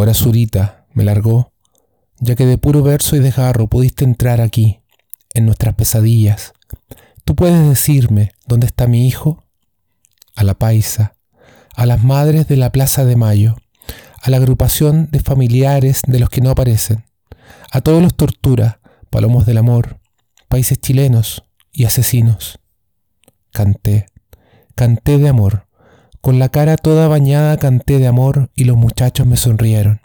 Ahora Zurita me largó, ya que de puro verso y desgarro pudiste entrar aquí, en nuestras pesadillas. ¿Tú puedes decirme dónde está mi hijo? A la paisa, a las madres de la Plaza de Mayo, a la agrupación de familiares de los que no aparecen, a todos los tortura, palomos del amor, países chilenos y asesinos. Canté, canté de amor, con la cara toda bañada canté de amor y los muchachos me sonrieron.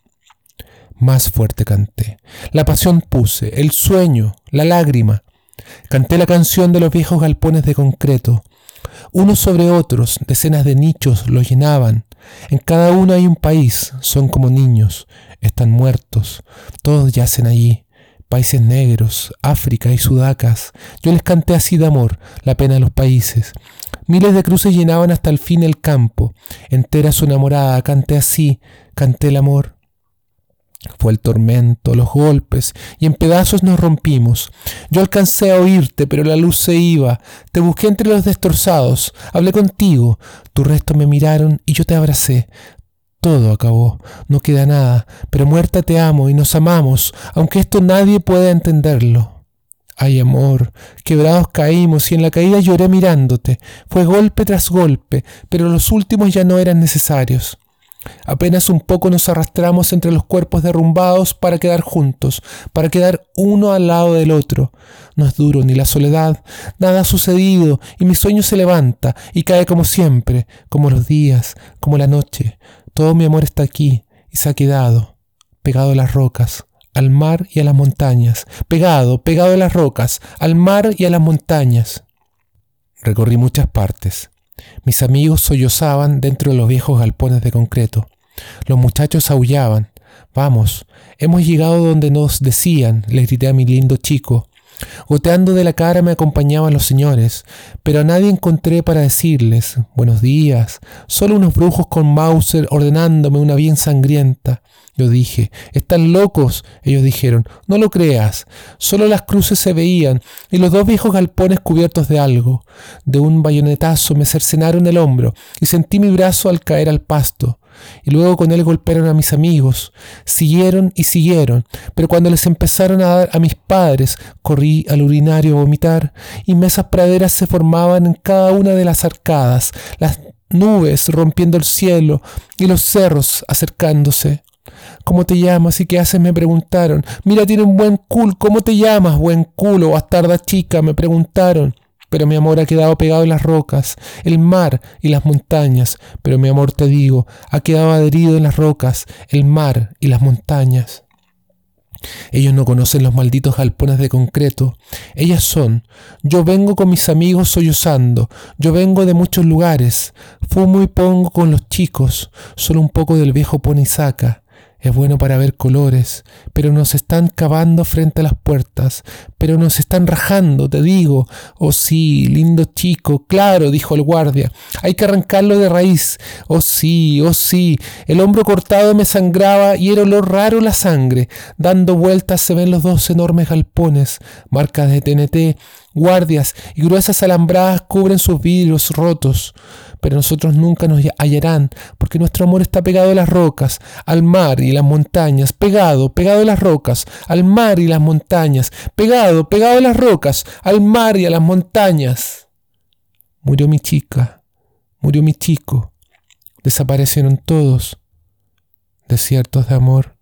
Más fuerte canté, la pasión puse, el sueño, la lágrima. Canté la canción de los viejos galpones de concreto. Unos sobre otros, decenas de nichos los llenaban. En cada uno hay un país, son como niños, están muertos, todos yacen allí países negros, África y Sudacas. Yo les canté así de amor, la pena de los países. Miles de cruces llenaban hasta el fin el campo. Entera su enamorada, canté así, canté el amor. Fue el tormento, los golpes, y en pedazos nos rompimos. Yo alcancé a oírte, pero la luz se iba. Te busqué entre los destrozados, hablé contigo. Tu resto me miraron y yo te abracé. Todo acabó, no queda nada, pero muerta te amo y nos amamos, aunque esto nadie pueda entenderlo. Ay, amor, quebrados caímos y en la caída lloré mirándote. Fue golpe tras golpe, pero los últimos ya no eran necesarios. Apenas un poco nos arrastramos entre los cuerpos derrumbados para quedar juntos, para quedar uno al lado del otro. No es duro ni la soledad, nada ha sucedido y mi sueño se levanta y cae como siempre, como los días, como la noche. Todo mi amor está aquí y se ha quedado, pegado a las rocas, al mar y a las montañas, pegado, pegado a las rocas, al mar y a las montañas. Recorrí muchas partes. Mis amigos sollozaban dentro de los viejos galpones de concreto. Los muchachos aullaban. Vamos, hemos llegado donde nos decían, le grité a mi lindo chico. Goteando de la cara me acompañaban los señores, pero a nadie encontré para decirles buenos días, solo unos brujos con Mauser ordenándome una bien sangrienta. Yo dije, están locos. Ellos dijeron, no lo creas. Solo las cruces se veían y los dos viejos galpones cubiertos de algo. De un bayonetazo me cercenaron el hombro y sentí mi brazo al caer al pasto y luego con él golpearon a mis amigos. Siguieron y siguieron, pero cuando les empezaron a dar a mis padres, corrí al urinario a vomitar, inmensas praderas se formaban en cada una de las arcadas, las nubes rompiendo el cielo y los cerros acercándose. ¿Cómo te llamas y qué haces? me preguntaron. Mira, tiene un buen culo. ¿Cómo te llamas, buen culo? Bastarda chica, me preguntaron pero mi amor ha quedado pegado en las rocas, el mar y las montañas, pero mi amor, te digo, ha quedado adherido en las rocas, el mar y las montañas. Ellos no conocen los malditos galpones de concreto. Ellas son. Yo vengo con mis amigos sollozando. Yo vengo de muchos lugares. Fumo y pongo con los chicos. Solo un poco del viejo saca. Es bueno para ver colores, pero nos están cavando frente a las puertas, pero nos están rajando, te digo. Oh sí, lindo chico, claro, dijo el guardia. Hay que arrancarlo de raíz. Oh sí, oh sí. El hombro cortado me sangraba y era olor raro la sangre. Dando vueltas se ven los dos enormes galpones, marcas de TNT, guardias y gruesas alambradas cubren sus vidrios rotos pero nosotros nunca nos hallarán, porque nuestro amor está pegado a las rocas, al mar y las montañas, pegado, pegado a las rocas, al mar y las montañas, pegado, pegado a las rocas, al mar y a las montañas. Murió mi chica, murió mi chico, desaparecieron todos, desiertos de amor.